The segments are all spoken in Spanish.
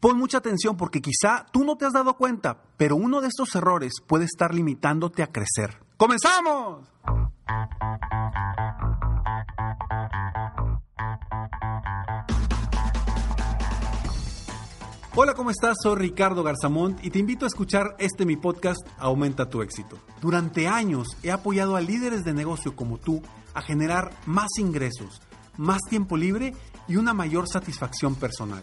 Pon mucha atención porque quizá tú no te has dado cuenta, pero uno de estos errores puede estar limitándote a crecer. ¡Comenzamos! Hola, ¿cómo estás? Soy Ricardo Garzamont y te invito a escuchar este mi podcast Aumenta tu éxito. Durante años he apoyado a líderes de negocio como tú a generar más ingresos, más tiempo libre y una mayor satisfacción personal.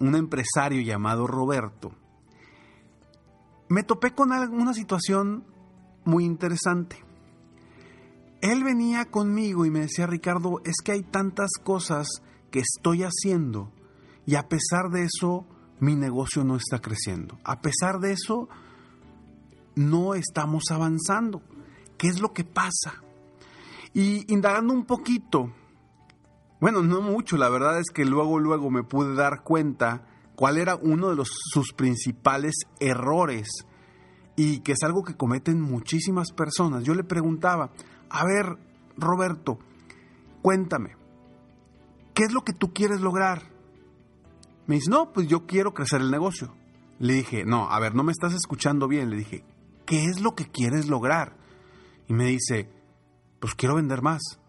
un empresario llamado Roberto, me topé con una situación muy interesante. Él venía conmigo y me decía, Ricardo, es que hay tantas cosas que estoy haciendo y a pesar de eso mi negocio no está creciendo. A pesar de eso no estamos avanzando. ¿Qué es lo que pasa? Y indagando un poquito, bueno, no mucho, la verdad es que luego, luego me pude dar cuenta cuál era uno de los, sus principales errores y que es algo que cometen muchísimas personas. Yo le preguntaba, a ver, Roberto, cuéntame, ¿qué es lo que tú quieres lograr? Me dice, no, pues yo quiero crecer el negocio. Le dije, no, a ver, no me estás escuchando bien. Le dije, ¿qué es lo que quieres lograr? Y me dice, pues quiero vender más.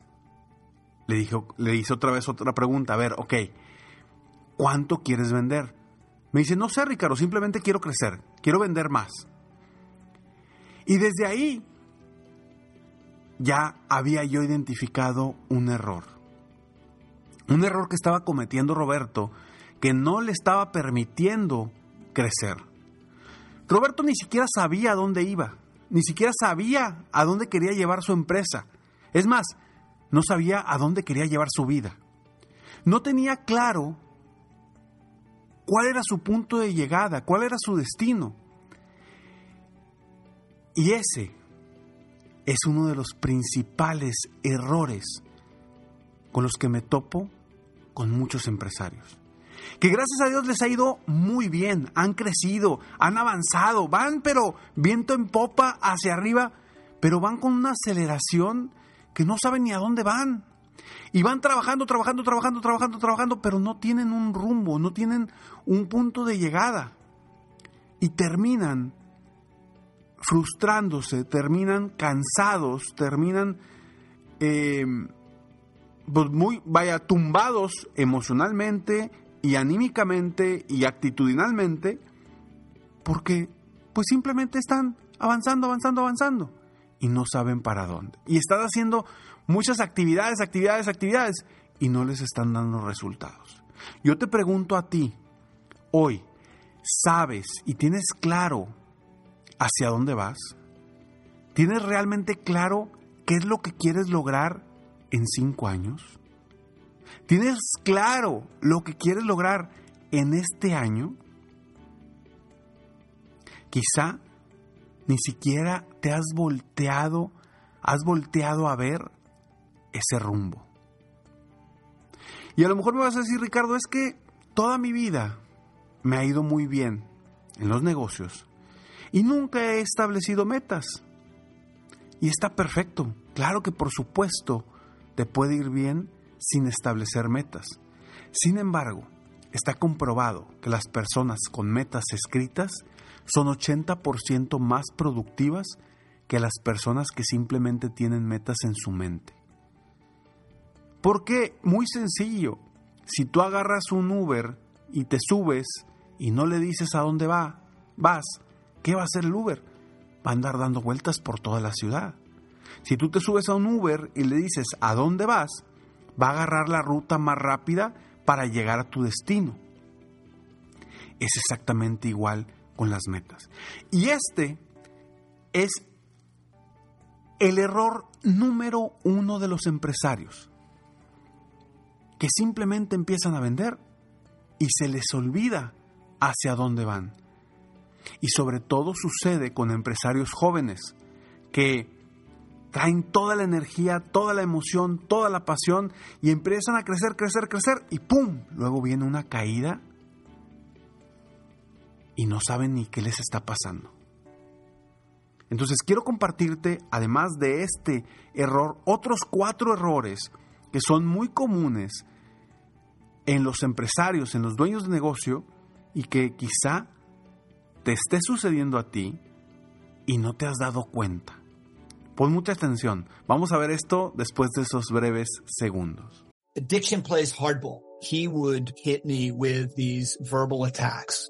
Le, le hice otra vez otra pregunta. A ver, ok, ¿cuánto quieres vender? Me dice, no sé, Ricardo, simplemente quiero crecer, quiero vender más. Y desde ahí ya había yo identificado un error. Un error que estaba cometiendo Roberto que no le estaba permitiendo crecer. Roberto ni siquiera sabía a dónde iba, ni siquiera sabía a dónde quería llevar su empresa. Es más, no sabía a dónde quería llevar su vida. No tenía claro cuál era su punto de llegada, cuál era su destino. Y ese es uno de los principales errores con los que me topo con muchos empresarios. Que gracias a Dios les ha ido muy bien, han crecido, han avanzado, van pero viento en popa hacia arriba, pero van con una aceleración que no saben ni a dónde van. Y van trabajando, trabajando, trabajando, trabajando, trabajando, pero no tienen un rumbo, no tienen un punto de llegada. Y terminan frustrándose, terminan cansados, terminan eh, pues muy, vaya, tumbados emocionalmente y anímicamente y actitudinalmente, porque pues simplemente están avanzando, avanzando, avanzando y no saben para dónde. Y están haciendo muchas actividades, actividades, actividades y no les están dando resultados. Yo te pregunto a ti, hoy, ¿sabes y tienes claro hacia dónde vas? ¿Tienes realmente claro qué es lo que quieres lograr en cinco años? ¿Tienes claro lo que quieres lograr en este año? Quizá ni siquiera te has volteado, has volteado a ver ese rumbo. Y a lo mejor me vas a decir, Ricardo, es que toda mi vida me ha ido muy bien en los negocios y nunca he establecido metas. Y está perfecto. Claro que por supuesto te puede ir bien sin establecer metas. Sin embargo, está comprobado que las personas con metas escritas son 80% más productivas que las personas que simplemente tienen metas en su mente. ¿Por qué? Muy sencillo. Si tú agarras un Uber y te subes y no le dices a dónde va, vas, ¿qué va a hacer el Uber? Va a andar dando vueltas por toda la ciudad. Si tú te subes a un Uber y le dices a dónde vas, va a agarrar la ruta más rápida para llegar a tu destino. Es exactamente igual con las metas. Y este es el error número uno de los empresarios, que simplemente empiezan a vender y se les olvida hacia dónde van. Y sobre todo sucede con empresarios jóvenes que traen toda la energía, toda la emoción, toda la pasión y empiezan a crecer, crecer, crecer y ¡pum! Luego viene una caída y no saben ni qué les está pasando. Entonces quiero compartirte, además de este error, otros cuatro errores que son muy comunes en los empresarios, en los dueños de negocio y que quizá te esté sucediendo a ti y no te has dado cuenta. Pon mucha atención. Vamos a ver esto después de esos breves segundos. Addiction plays hardball. He would hit me with these verbal attacks.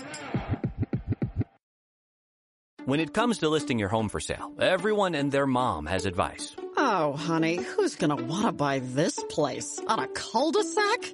When it comes to listing your home for sale, everyone and their mom has advice. Oh, honey, who's gonna want to buy this place? On a cul-de-sac?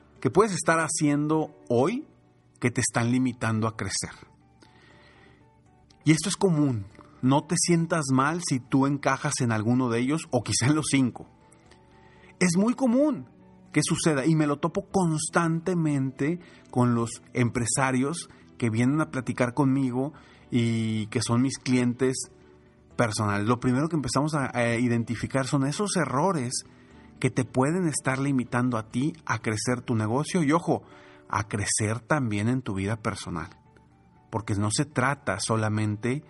que puedes estar haciendo hoy que te están limitando a crecer. Y esto es común. No te sientas mal si tú encajas en alguno de ellos o quizá en los cinco. Es muy común que suceda y me lo topo constantemente con los empresarios que vienen a platicar conmigo y que son mis clientes personales. Lo primero que empezamos a, a identificar son esos errores que te pueden estar limitando a ti a crecer tu negocio y ojo, a crecer también en tu vida personal. Porque no se trata solamente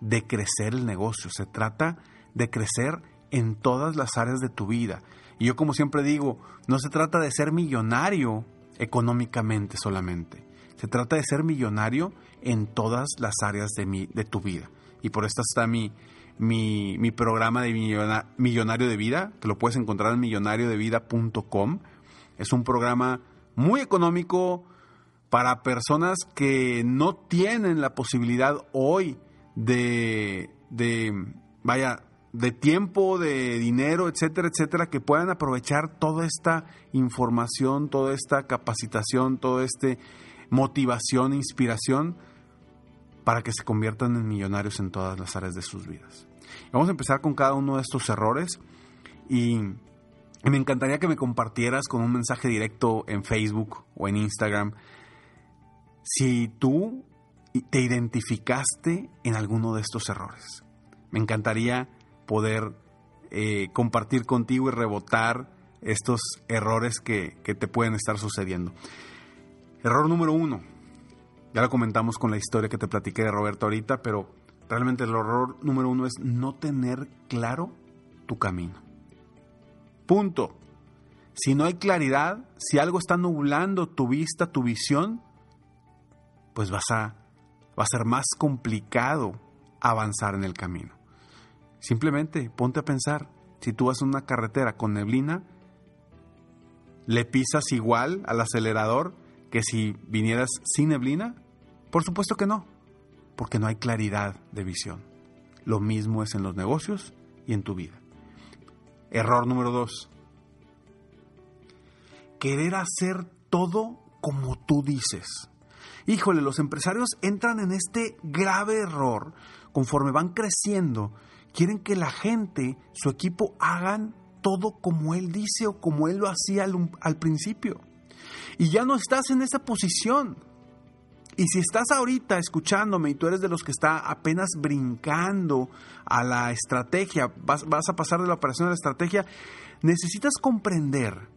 de crecer el negocio, se trata de crecer en todas las áreas de tu vida. Y yo como siempre digo, no se trata de ser millonario económicamente solamente, se trata de ser millonario en todas las áreas de, mi, de tu vida. Y por esto está mi, mi, mi programa de millona- Millonario de Vida, que lo puedes encontrar en millonariodevida.com. Es un programa muy económico para personas que no tienen la posibilidad hoy de, de, vaya, de tiempo, de dinero, etcétera, etcétera, que puedan aprovechar toda esta información, toda esta capacitación, toda esta motivación, inspiración, para que se conviertan en millonarios en todas las áreas de sus vidas. Vamos a empezar con cada uno de estos errores y me encantaría que me compartieras con un mensaje directo en Facebook o en Instagram si tú te identificaste en alguno de estos errores. Me encantaría poder eh, compartir contigo y rebotar estos errores que, que te pueden estar sucediendo. Error número uno. Ya lo comentamos con la historia que te platiqué de Roberto ahorita, pero realmente el error número uno es no tener claro tu camino. Punto. Si no hay claridad, si algo está nublando tu vista, tu visión, pues vas a, va a ser más complicado avanzar en el camino. Simplemente ponte a pensar, si tú vas en una carretera con neblina, ¿le pisas igual al acelerador que si vinieras sin neblina? Por supuesto que no, porque no hay claridad de visión. Lo mismo es en los negocios y en tu vida. Error número dos. Querer hacer todo como tú dices. Híjole, los empresarios entran en este grave error conforme van creciendo quieren que la gente, su equipo, hagan todo como él dice o como él lo hacía al, principio. Y ya no estás en esa posición. Y si estás ahorita escuchándome y tú eres de los que está apenas brincando a la estrategia, vas, vas, a pasar de la operación a la estrategia, necesitas comprender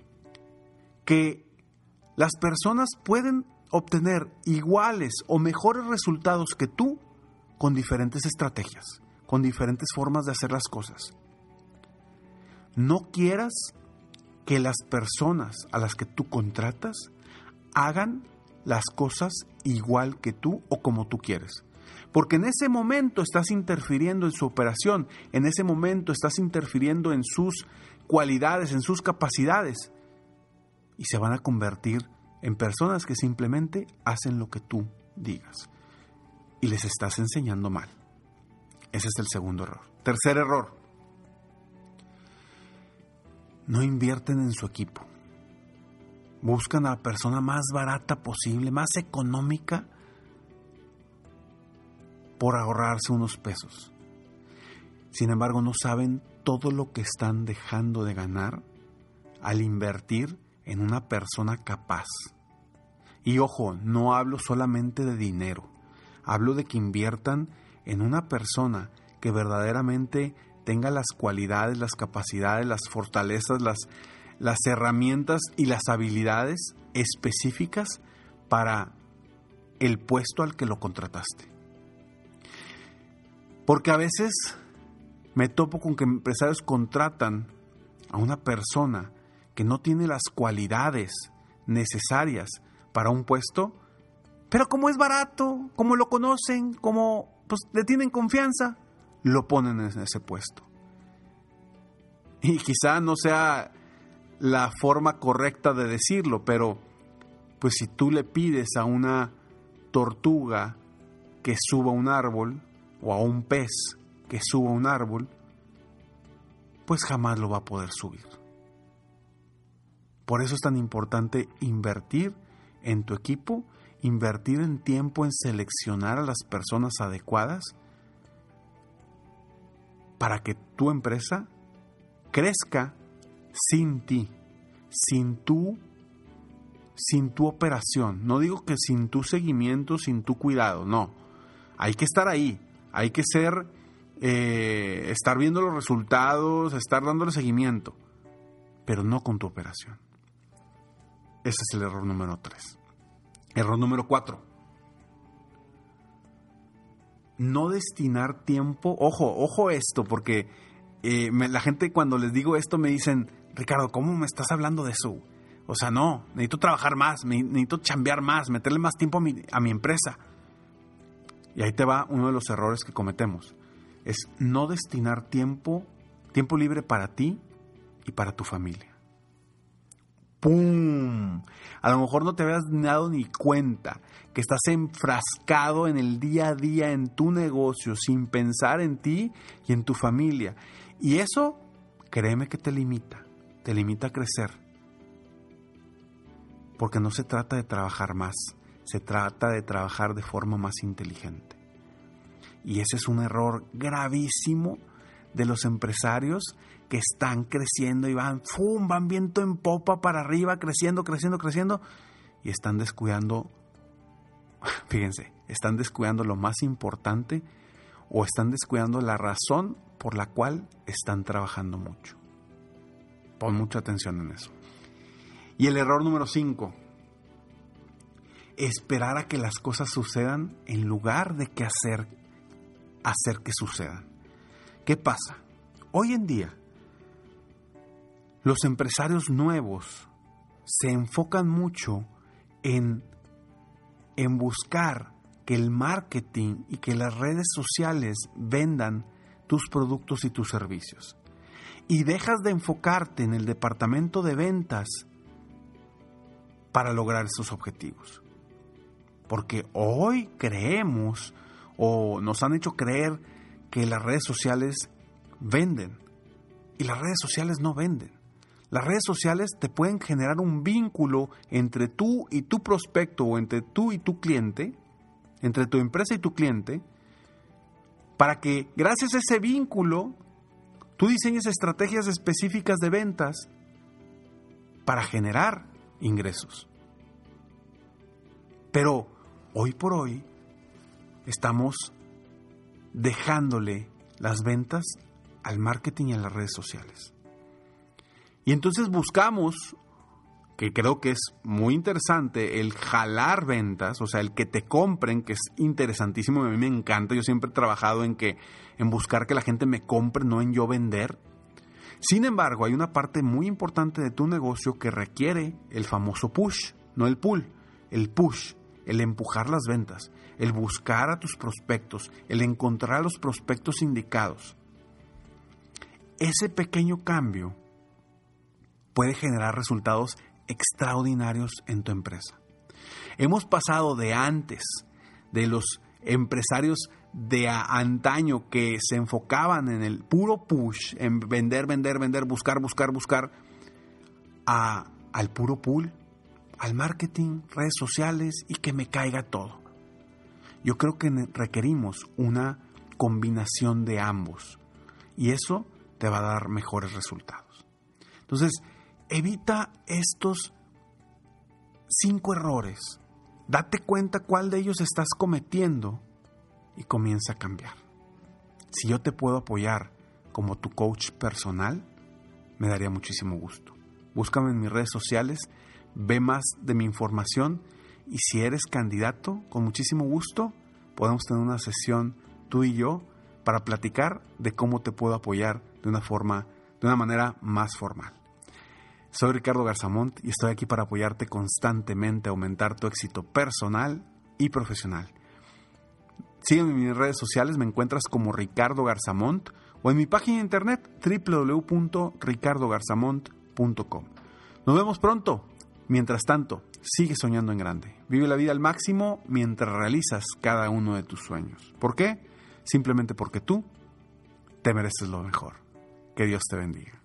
que las personas pueden obtener iguales o mejores resultados que tú con diferentes estrategias con diferentes formas de hacer las cosas. No quieras que las personas a las que tú contratas hagan las cosas igual que tú o como tú quieres. Porque en ese momento estás interfiriendo en su operación, en ese momento estás interfiriendo en sus cualidades, en sus capacidades. Y se van a convertir en personas que simplemente hacen lo que tú digas. Y les estás enseñando mal. Ese es el segundo error. Tercer error. No invierten en su equipo. Buscan a la persona más barata posible, más económica, por ahorrarse unos pesos. Sin embargo, no saben todo lo que están dejando de ganar al invertir en una persona capaz. Y ojo, no hablo solamente de dinero, hablo de que inviertan en una persona que verdaderamente tenga las cualidades, las capacidades, las fortalezas, las, las herramientas y las habilidades específicas para el puesto al que lo contrataste. Porque a veces me topo con que empresarios contratan a una persona que no tiene las cualidades necesarias para un puesto, pero como es barato, como lo conocen, como pues le tienen confianza, lo ponen en ese puesto. Y quizá no sea la forma correcta de decirlo, pero pues si tú le pides a una tortuga que suba un árbol o a un pez que suba un árbol, pues jamás lo va a poder subir. Por eso es tan importante invertir en tu equipo invertir en tiempo en seleccionar a las personas adecuadas para que tu empresa crezca sin ti, sin tu sin tu operación. No digo que sin tu seguimiento, sin tu cuidado, no. Hay que estar ahí, hay que ser, eh, estar viendo los resultados, estar dándole seguimiento, pero no con tu operación. Ese es el error número tres. Error número cuatro. No destinar tiempo. Ojo, ojo esto, porque eh, la gente cuando les digo esto me dicen, Ricardo, ¿cómo me estás hablando de eso? O sea, no, necesito trabajar más, necesito chambear más, meterle más tiempo a mi, a mi empresa. Y ahí te va uno de los errores que cometemos. Es no destinar tiempo, tiempo libre para ti y para tu familia. ¡pum! A lo mejor no te habías dado ni cuenta que estás enfrascado en el día a día en tu negocio sin pensar en ti y en tu familia. Y eso, créeme que te limita, te limita a crecer. Porque no se trata de trabajar más, se trata de trabajar de forma más inteligente. Y ese es un error gravísimo de los empresarios que están creciendo y van, ¡fum! van viento en popa para arriba, creciendo, creciendo, creciendo, y están descuidando, fíjense, están descuidando lo más importante o están descuidando la razón por la cual están trabajando mucho. Pon mucha atención en eso. Y el error número 5, esperar a que las cosas sucedan en lugar de que hacer, hacer que sucedan. ¿Qué pasa? Hoy en día, los empresarios nuevos se enfocan mucho en, en buscar que el marketing y que las redes sociales vendan tus productos y tus servicios. Y dejas de enfocarte en el departamento de ventas para lograr esos objetivos. Porque hoy creemos o nos han hecho creer que las redes sociales venden. Y las redes sociales no venden. Las redes sociales te pueden generar un vínculo entre tú y tu prospecto o entre tú y tu cliente, entre tu empresa y tu cliente, para que gracias a ese vínculo tú diseñes estrategias específicas de ventas para generar ingresos. Pero hoy por hoy estamos dejándole las ventas al marketing y a las redes sociales. Y entonces buscamos, que creo que es muy interesante, el jalar ventas, o sea, el que te compren, que es interesantísimo, a mí me encanta, yo siempre he trabajado en que en buscar que la gente me compre, no en yo vender. Sin embargo, hay una parte muy importante de tu negocio que requiere el famoso push, no el pull, el push, el empujar las ventas, el buscar a tus prospectos, el encontrar a los prospectos indicados. Ese pequeño cambio puede generar resultados extraordinarios en tu empresa. Hemos pasado de antes, de los empresarios de antaño que se enfocaban en el puro push, en vender, vender, vender, buscar, buscar, buscar, a, al puro pull, al marketing, redes sociales y que me caiga todo. Yo creo que requerimos una combinación de ambos y eso te va a dar mejores resultados. Entonces, evita estos cinco errores. Date cuenta cuál de ellos estás cometiendo y comienza a cambiar. Si yo te puedo apoyar como tu coach personal, me daría muchísimo gusto. Búscame en mis redes sociales, ve más de mi información y si eres candidato, con muchísimo gusto, podemos tener una sesión tú y yo para platicar de cómo te puedo apoyar de una forma, de una manera más formal. Soy Ricardo Garzamont y estoy aquí para apoyarte constantemente a aumentar tu éxito personal y profesional. Sígueme en mis redes sociales, me encuentras como Ricardo Garzamont o en mi página de internet www.ricardogarzamont.com. Nos vemos pronto. Mientras tanto, sigue soñando en grande. Vive la vida al máximo mientras realizas cada uno de tus sueños. ¿Por qué? Simplemente porque tú te mereces lo mejor. Que Dios te bendiga.